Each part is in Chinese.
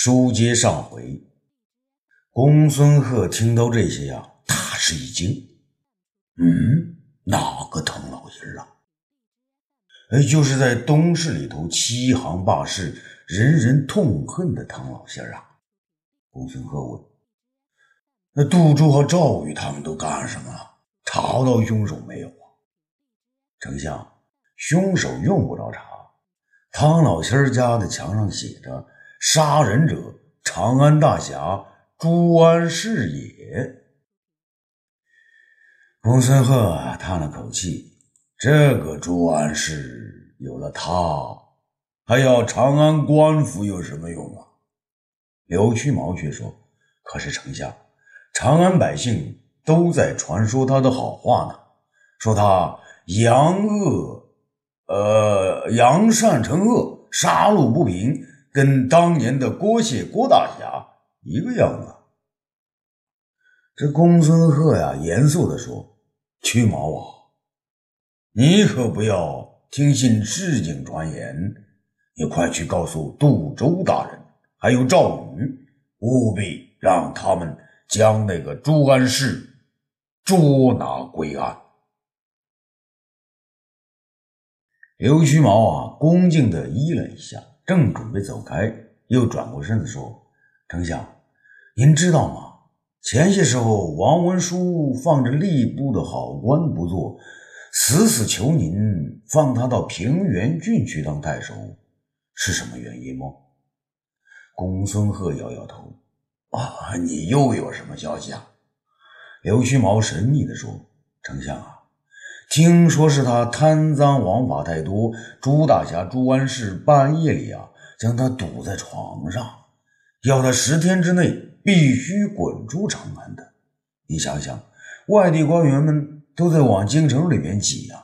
书接上回，公孙贺听到这些呀，大吃一惊。嗯，哪个唐老爷啊？哎，就是在东市里头欺行霸市、人人痛恨的唐老仙儿啊。公孙贺问：“那杜周和赵宇他们都干什么了？查到凶手没有啊？”丞相，凶手用不着查，唐老仙儿家的墙上写着。杀人者，长安大侠朱安世也。公孙贺叹了口气：“这个朱安世有了他，还要长安官府有什么用啊？”刘屈毛却说：“可是丞相，长安百姓都在传说他的好话呢，说他扬恶，呃，扬善成恶，杀戮不平。”跟当年的郭谢郭大侠一个样子。这公孙贺呀，严肃地说：“屈毛啊，你可不要听信市井传言，你快去告诉杜周大人，还有赵宇，务必让他们将那个朱安世捉拿归案。”刘屈毛啊，恭敬地依了一下。正准备走开，又转过身子说：“丞相，您知道吗？前些时候王文书放着吏部的好官不做，死死求您放他到平原郡去当太守，是什么原因吗？”公孙贺摇摇头：“啊，你又有什么消息啊？”刘须毛神秘地说：“丞相啊。”听说是他贪赃枉法太多，朱大侠朱安世半夜里啊，将他堵在床上，要他十天之内必须滚出长安的。你想想，外地官员们都在往京城里面挤呀，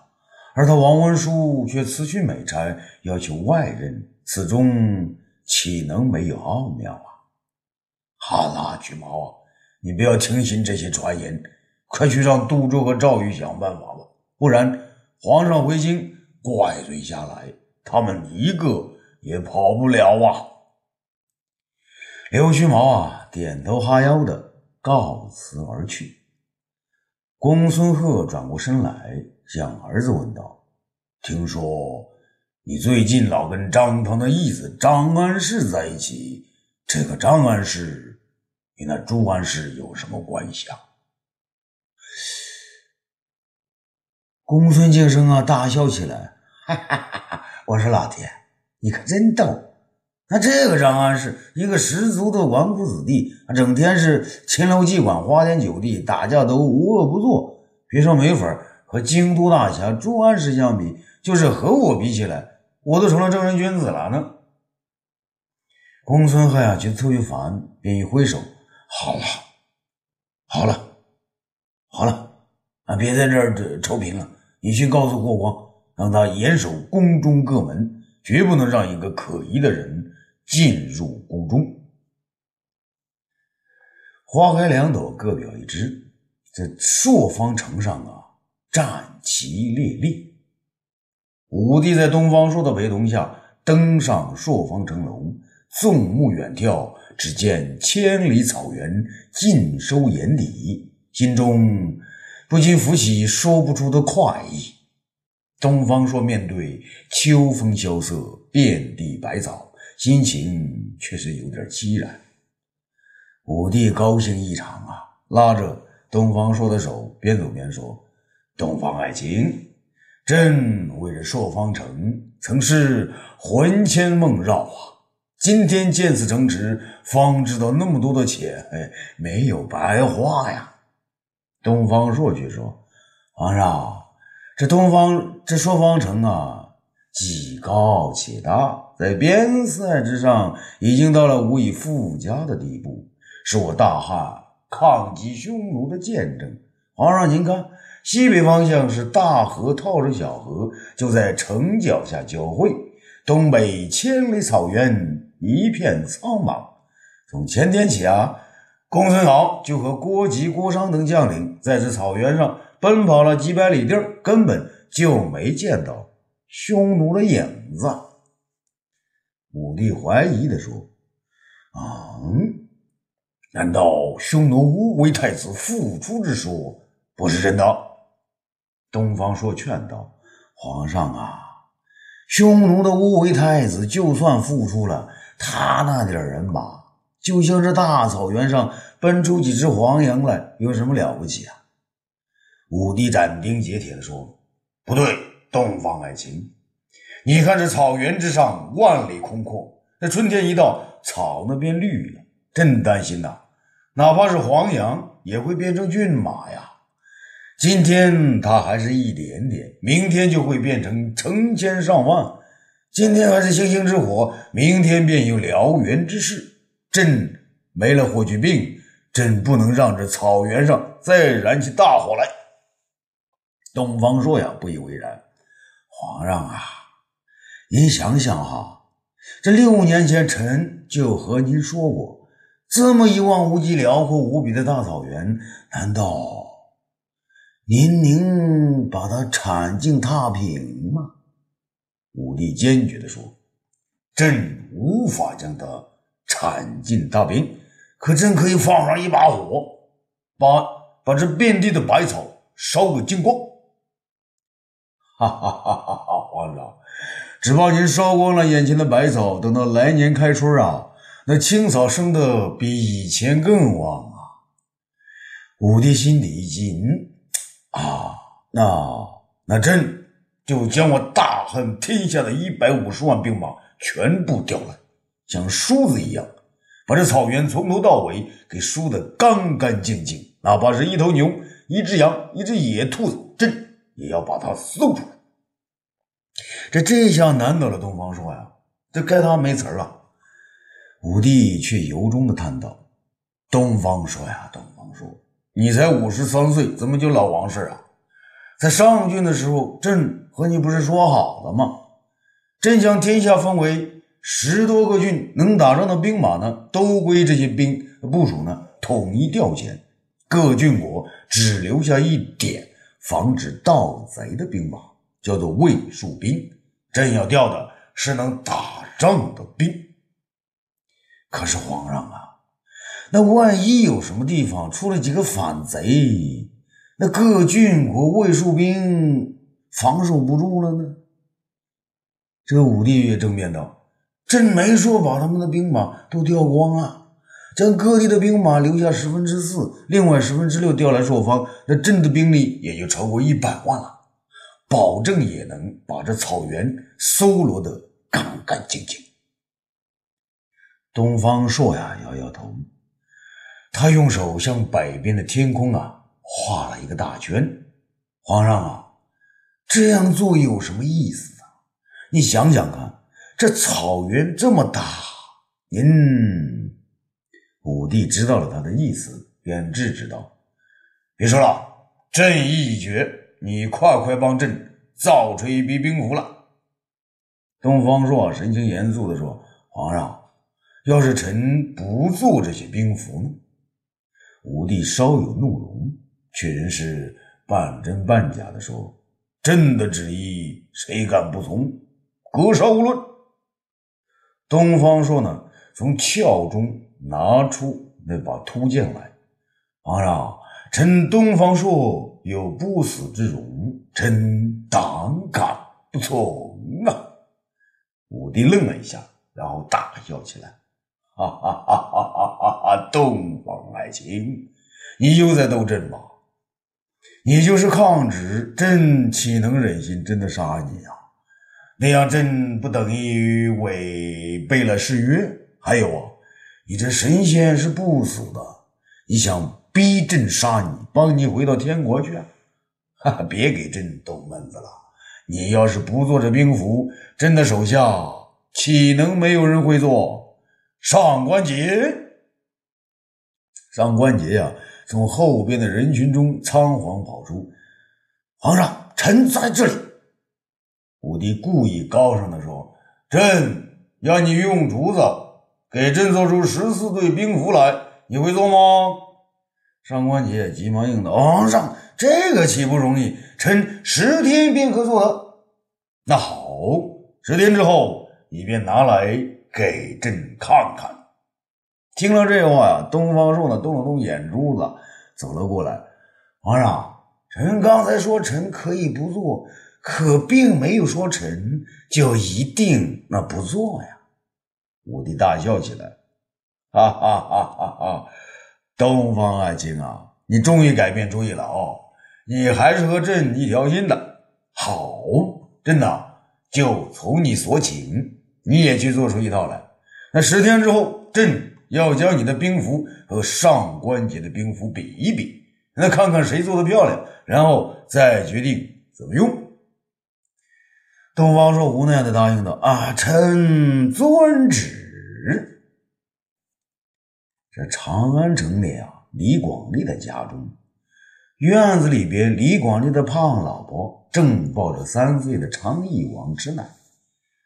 而他王文书却辞去美差，要求外任，此中岂能没有奥妙啊？好了，橘毛啊，你不要听信这些传言，快去让杜周和赵宇想办法吧。不然，皇上回京怪罪下来，他们一个也跑不了啊！刘须毛啊，点头哈腰的告辞而去。公孙贺转过身来，向儿子问道：“听说你最近老跟张鹏的义子张安世在一起，这个张安世与那朱安世有什么关系啊？”公孙敬生啊，大笑起来，哈哈哈哈！我说老天，你可真逗。那这个张安世，一个十足的纨绔子弟，整天是秦楼妓馆、花天酒地，打架都无恶不作。别说没法和京都大侠朱安世相比，就是和我比起来，我都成了正人君子了呢。公孙贺呀，觉得特别烦，便一挥手：“好了，好了，好了。”啊！别在这儿臭贫了，你去告诉霍光，让他严守宫中各门，绝不能让一个可疑的人进入宫中。花开两朵，各表一枝。这朔方城上啊，战旗猎猎。武帝在东方朔的陪同下登上朔方城楼，纵目远眺，只见千里草原尽收眼底，心中。不禁浮起说不出的快意。东方朔面对秋风萧瑟，遍地白草，心情却是有点凄然。武帝高兴异常啊，拉着东方朔的手，边走边说：“东方爱卿，朕为了朔方城，曾是魂牵梦绕啊。今天见此城池，方知道那么多的钱哎没有白花呀。”东方朔却说：“皇上，这东方这朔方城啊，既高且大，在边塞之上，已经到了无以复加的地步，是我大汉抗击匈奴的见证。皇上，您看，西北方向是大河套着小河，就在城脚下交汇；东北千里草原，一片苍茫。从前天起啊。”公孙敖就和郭吉、郭商等将领在这草原上奔跑了几百里地儿，根本就没见到匈奴的影子。武帝怀疑地说：“嗯，难道匈奴乌为太子复出之说不是真的？东方朔劝道：“皇上啊，匈奴的乌为太子就算复出了，他那点人马，就像这大草原上奔出几只黄羊来，有什么了不起啊？”武帝斩钉截铁地说：“不对，东方爱卿，你看这草原之上万里空阔，那春天一到，草那变绿了，真担心呐！哪怕是黄羊，也会变成骏马呀。”今天它还是一点点，明天就会变成成千上万。今天还是星星之火，明天便有燎原之势。朕没了霍去病，朕不能让这草原上再燃起大火来。东方朔呀，不以为然。皇上啊，您想想哈，这六年前臣就和您说过，这么一望无际、辽阔无比的大草原，难道？您能把它铲尽踏平吗？武帝坚决地说：“朕无法将它铲尽大兵，可朕可以放上一把火，把把这遍地的百草烧个精光。”哈哈哈哈哈！皇上，只怕您烧光了眼前的百草，等到来年开春啊，那青草生的比以前更旺啊！武帝心里一惊。啊，那那朕就将我大汉天下的一百五十万兵马全部调来，像梳子一样，把这草原从头到尾给梳得干干净净。哪怕是一头牛、一只羊、一只野兔子，朕也要把它搜出来。这这下难倒了东方朔呀，这该他没词儿了。武帝却由衷的叹道：“东方朔呀，东方朔。”你才五十三岁，怎么就老王事啊？在上郡的时候，朕和你不是说好了吗？朕将天下分为十多个郡，能打仗的兵马呢，都归这些兵部署呢统一调遣，各郡国只留下一点防止盗贼的兵马，叫做卫戍兵。朕要调的是能打仗的兵。可是皇上啊！那万一有什么地方出了几个反贼，那各郡国卫戍兵防守不住了呢？这武帝也争辩道：“朕没说把他们的兵马都调光啊，将各地的兵马留下十分之四，另外十分之六调来朔方，那朕的兵力也就超过一百万了，保证也能把这草原搜罗得干干净净。”东方朔呀，摇摇头。他用手向北边的天空啊画了一个大圈。皇上啊，这样做有什么意思啊？你想想看，这草原这么大，您武帝知道了他的意思，便制止道：“别说了，朕意已决，你快快帮朕造出一批兵符来。”东方朔神情严肃地说：“皇上，要是臣不做这些兵符呢？”武帝稍有怒容，却仍是半真半假的说：“朕的旨意，谁敢不从？格杀勿论。”东方朔呢，从鞘中拿出那把突剑来。皇上，臣东方朔有不死之荣，臣胆敢不从啊！武帝愣了一下，然后大笑起来。哈哈哈哈哈哈！东方爱卿，你又在逗朕吧？你就是抗旨，朕岂能忍心真的杀你呀？那样朕不等于违背了誓约？还有啊，你这神仙是不死的，你想逼朕杀你，帮你回到天国去？哈哈，别给朕逗闷子了！你要是不做这兵符，朕的手下岂能没有人会做？上官桀，上官桀呀，从后边的人群中仓皇跑出。皇上，臣在这里。武帝故意高声的说：“朕要你用竹子给朕做出十四对兵符来，你会做吗？”上官桀急忙应道：“皇上，这个岂不容易？臣十天便可做得。那好，十天之后，你便拿来。”给朕看看。听了这话呀，东方朔呢动了动眼珠子，走了过来。皇上，臣刚才说臣可以不做，可并没有说臣就一定那不做呀。武帝大笑起来，哈哈哈哈哈！东方爱卿啊，你终于改变主意了哦，你还是和朕一条心的。好，朕呐，就从你所请，你也去做出一套来。那十天之后，朕。要将你的兵符和上官桀的兵符比一比，那看看谁做的漂亮，然后再决定怎么用。东方朔无奈的答应道：“啊，臣遵旨。”这长安城里啊，李广利的家中院子里边，李广利的胖老婆正抱着三岁的昌邑王吃奶，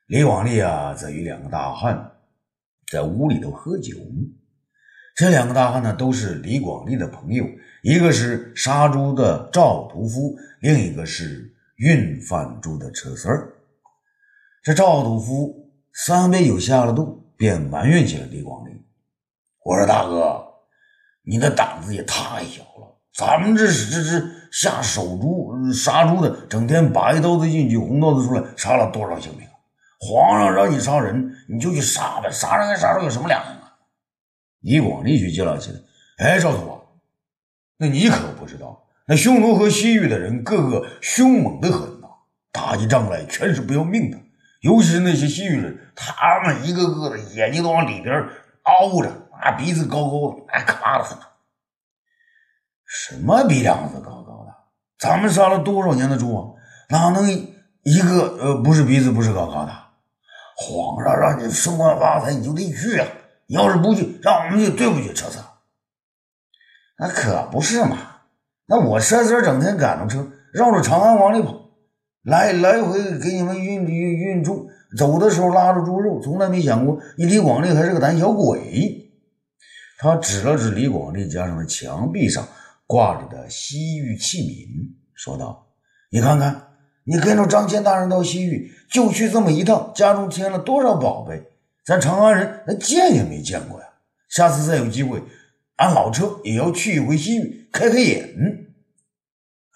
李广利啊，则与两个大汉。在屋里头喝酒，这两个大汉呢，都是李广利的朋友，一个是杀猪的赵屠夫，另一个是运饭猪的车孙儿。这赵屠夫三杯酒下了肚，便埋怨起了李广利：“我说大哥，你的胆子也太小了！咱们这是这是下手猪杀猪的，整天白刀子进去，红刀子出来，杀了多少性命？”皇上让你杀人，你就去杀呗，杀人跟杀猪有什么两样啊？李广利却接了起来：“哎，赵头啊，那你可不知道，那匈奴和西域的人个个凶猛的很呐，打起仗来全是不要命的。尤其是那些西域人，他们一个个的眼睛都往里边凹着，啊，鼻子高高的，哎，可怕的很。什么鼻梁子高高的？咱们杀了多少年的猪啊，哪能一个呃不是鼻子不是高高的？”皇上让你升官发财，你就得去啊！你要是不去，让我们去，对不起车子。那可不是嘛！那我车子整天赶着车，绕着长安往里跑，来来回给你们运运运猪，走的时候拉着猪肉，从来没想过你李广利还是个胆小鬼。他指了指李广利家上的墙壁上挂着的西域器皿，说道：“你看看。”你跟着张骞大人到西域，就去这么一趟，家中添了多少宝贝？咱长安人那见也没见过呀！下次再有机会，俺老车也要去一回西域，开开眼。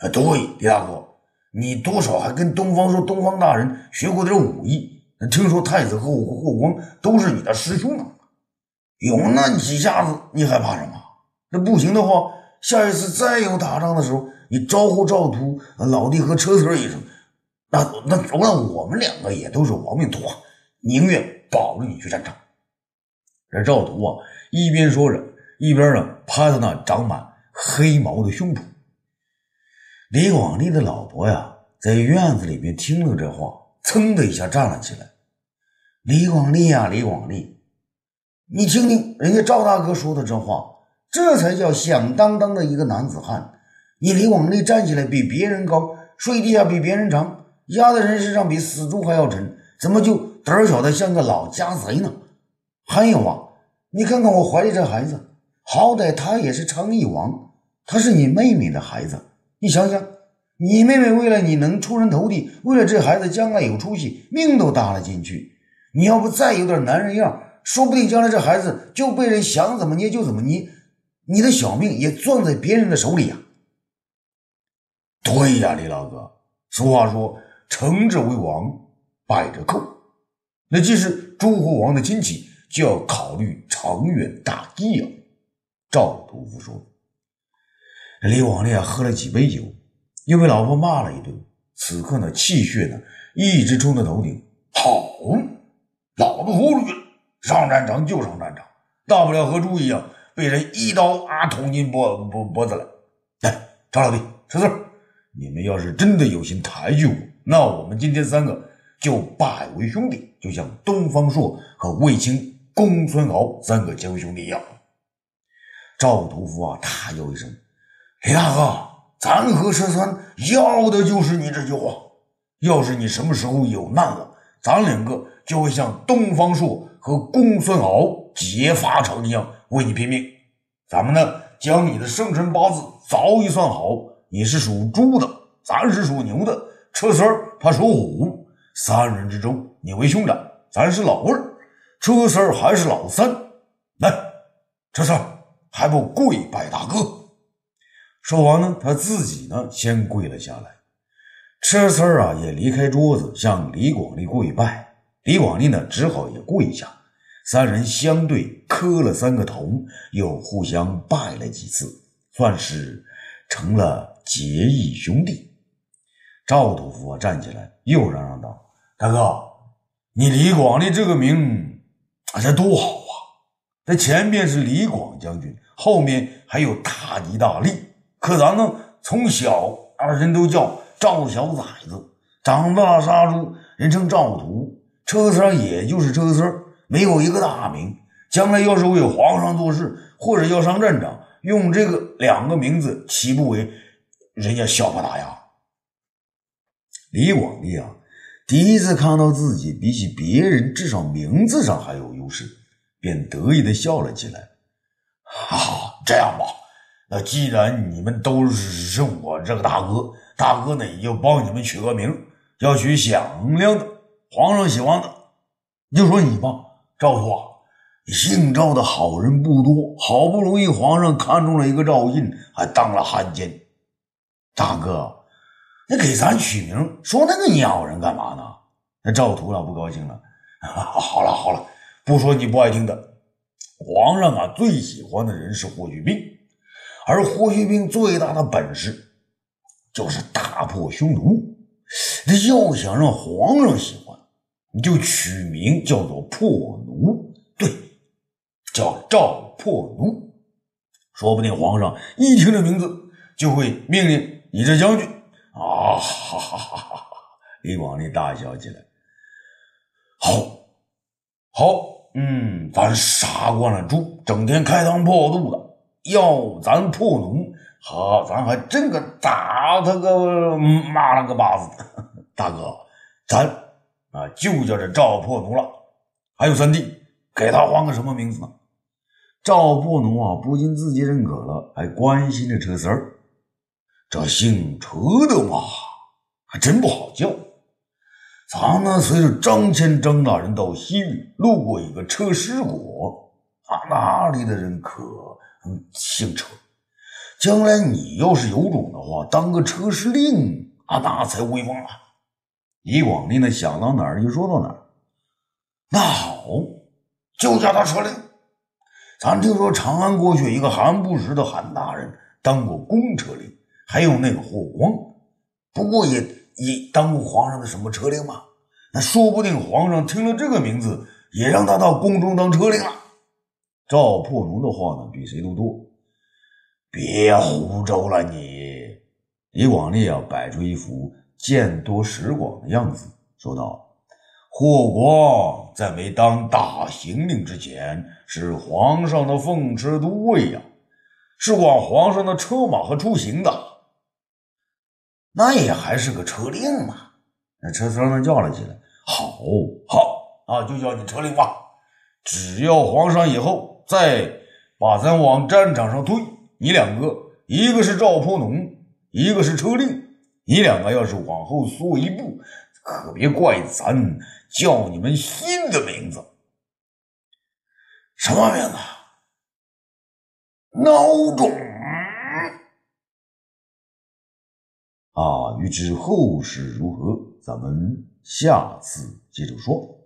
啊，对，李大哥，你多少还跟东方说、东方大人学过点武艺。听说太子和霍霍光都是你的师兄啊，有那几下子，你还怕什么？那不行的话，下一次再有打仗的时候，你招呼赵秃老弟和车车一声。那那那我们两个也都是亡命徒啊，宁愿保着你去战场。这赵图啊，一边说着，一边呢拍着那长满黑毛的胸脯。李广利的老婆呀，在院子里边听了这话，噌的一下站了起来。李广利呀，李广利，你听听人家赵大哥说的这话，这才叫响当当的一个男子汉。你李广利站起来比别人高，睡地下比别人长。压在人身上比死猪还要沉，怎么就胆小的像个老家贼呢？还有啊，你看看我怀里这孩子，好歹他也是昌邑王，他是你妹妹的孩子。你想想，你妹妹为了你能出人头地，为了这孩子将来有出息，命都搭了进去。你要不再有点男人样，说不定将来这孩子就被人想怎么捏就怎么捏，你的小命也攥在别人的手里呀。对呀，李老哥，俗话说。成者为王，败者寇。那既是诸侯王的亲戚，就要考虑长远大计啊。赵屠夫说：“李广利啊，喝了几杯酒，又被老婆骂了一顿。此刻呢，气血呢，一直冲到头顶。好，老子豁出去了，上战场就上战场，大不了和猪一样，被人一刀啊捅进脖脖脖子来。来，张老弟，吃字。你们要是真的有心抬举我。”那我们今天三个就拜为兄弟，就像东方朔和卫青、公孙敖三个结为兄弟一样。赵屠夫啊，大叫一声：“李大哥，咱和车三要的就是你这句话。要是你什么时候有难了，咱两个就会像东方朔和公孙敖结发城一样为你拼命。咱们呢，将你的生辰八字早已算好，你是属猪的，咱是属牛的。”车三儿他属虎，三人之中你为兄长，咱是老二，车三儿还是老三。来，这事还不跪拜大哥。说完呢，他自己呢先跪了下来。车三儿啊也离开桌子，向李广利跪拜。李广利呢只好也跪下。三人相对磕了三个头，又互相拜了几次，算是成了结义兄弟。赵屠夫啊站起来，又嚷嚷道：“大哥，你李广利这个名，啊，这多好啊！这前面是李广将军，后面还有大吉大利。可咱呢，从小啊，人都叫赵小崽子，长大杀猪，人称赵屠。车子上也就是车三没有一个大名。将来要是为皇上做事，或者要上战场，用这个两个名字，岂不为人家笑话大牙？”李广利啊，第一次看到自己比起别人至少名字上还有优势，便得意的笑了起来。啊，这样吧，那既然你们都认我这个大哥，大哥呢也就帮你们取个名，要取响亮的，皇上喜欢的。就说你吧，赵拓，姓赵的好人不多，好不容易皇上看中了一个赵印，还当了汉奸，大哥。那给咱取名，说那个鸟人干嘛呢？那赵屠老不高兴了。好了好了，不说你不爱听的。皇上啊，最喜欢的人是霍去病，而霍去病最大的本事就是大破匈奴。这要想让皇上喜欢，你就取名叫做破奴，对，叫赵破奴。说不定皇上一听这名字，就会命令你这将军。啊哈哈哈哈哈！李广利大笑起来。好，好，嗯，咱杀惯了猪，整天开膛破肚的，要咱破奴，好，咱还真个打他个妈了个巴子！大哥，咱啊就叫这赵破奴了。还有三弟，给他换个什么名字呢？赵破奴啊，不仅自己认可了，还关心着车三儿。这姓车的嘛，还真不好叫。咱呢，随着张骞张大人到西域，路过一个车师国，啊，那里的人可姓车。将来你要是有种的话，当个车师令啊，那才威风啊！李广利呢，想到哪儿就说到哪儿。那好，就叫他车令。咱听说长安过去一个韩不识的韩大人，当过公车令。还有那个霍光，不过也也当过皇上的什么车令嘛？那说不定皇上听了这个名字，也让他到宫中当车令了。赵破奴的话呢，比谁都多。别胡诌了你！李广利啊，摆出一副见多识广的样子，说道：“霍光在没当大行令之前，是皇上的奉车都尉呀，是管皇上的车马和出行的。”那也还是个车令嘛，那车三呢叫了起来：“好，好啊，就叫你车令吧。只要皇上以后再把咱往战场上推，你两个，一个是赵破农，一个是车令，你两个要是往后缩一步，可别怪咱叫你们新的名字。什么名字？孬种！”啊，欲知后事如何，咱们下次接着说。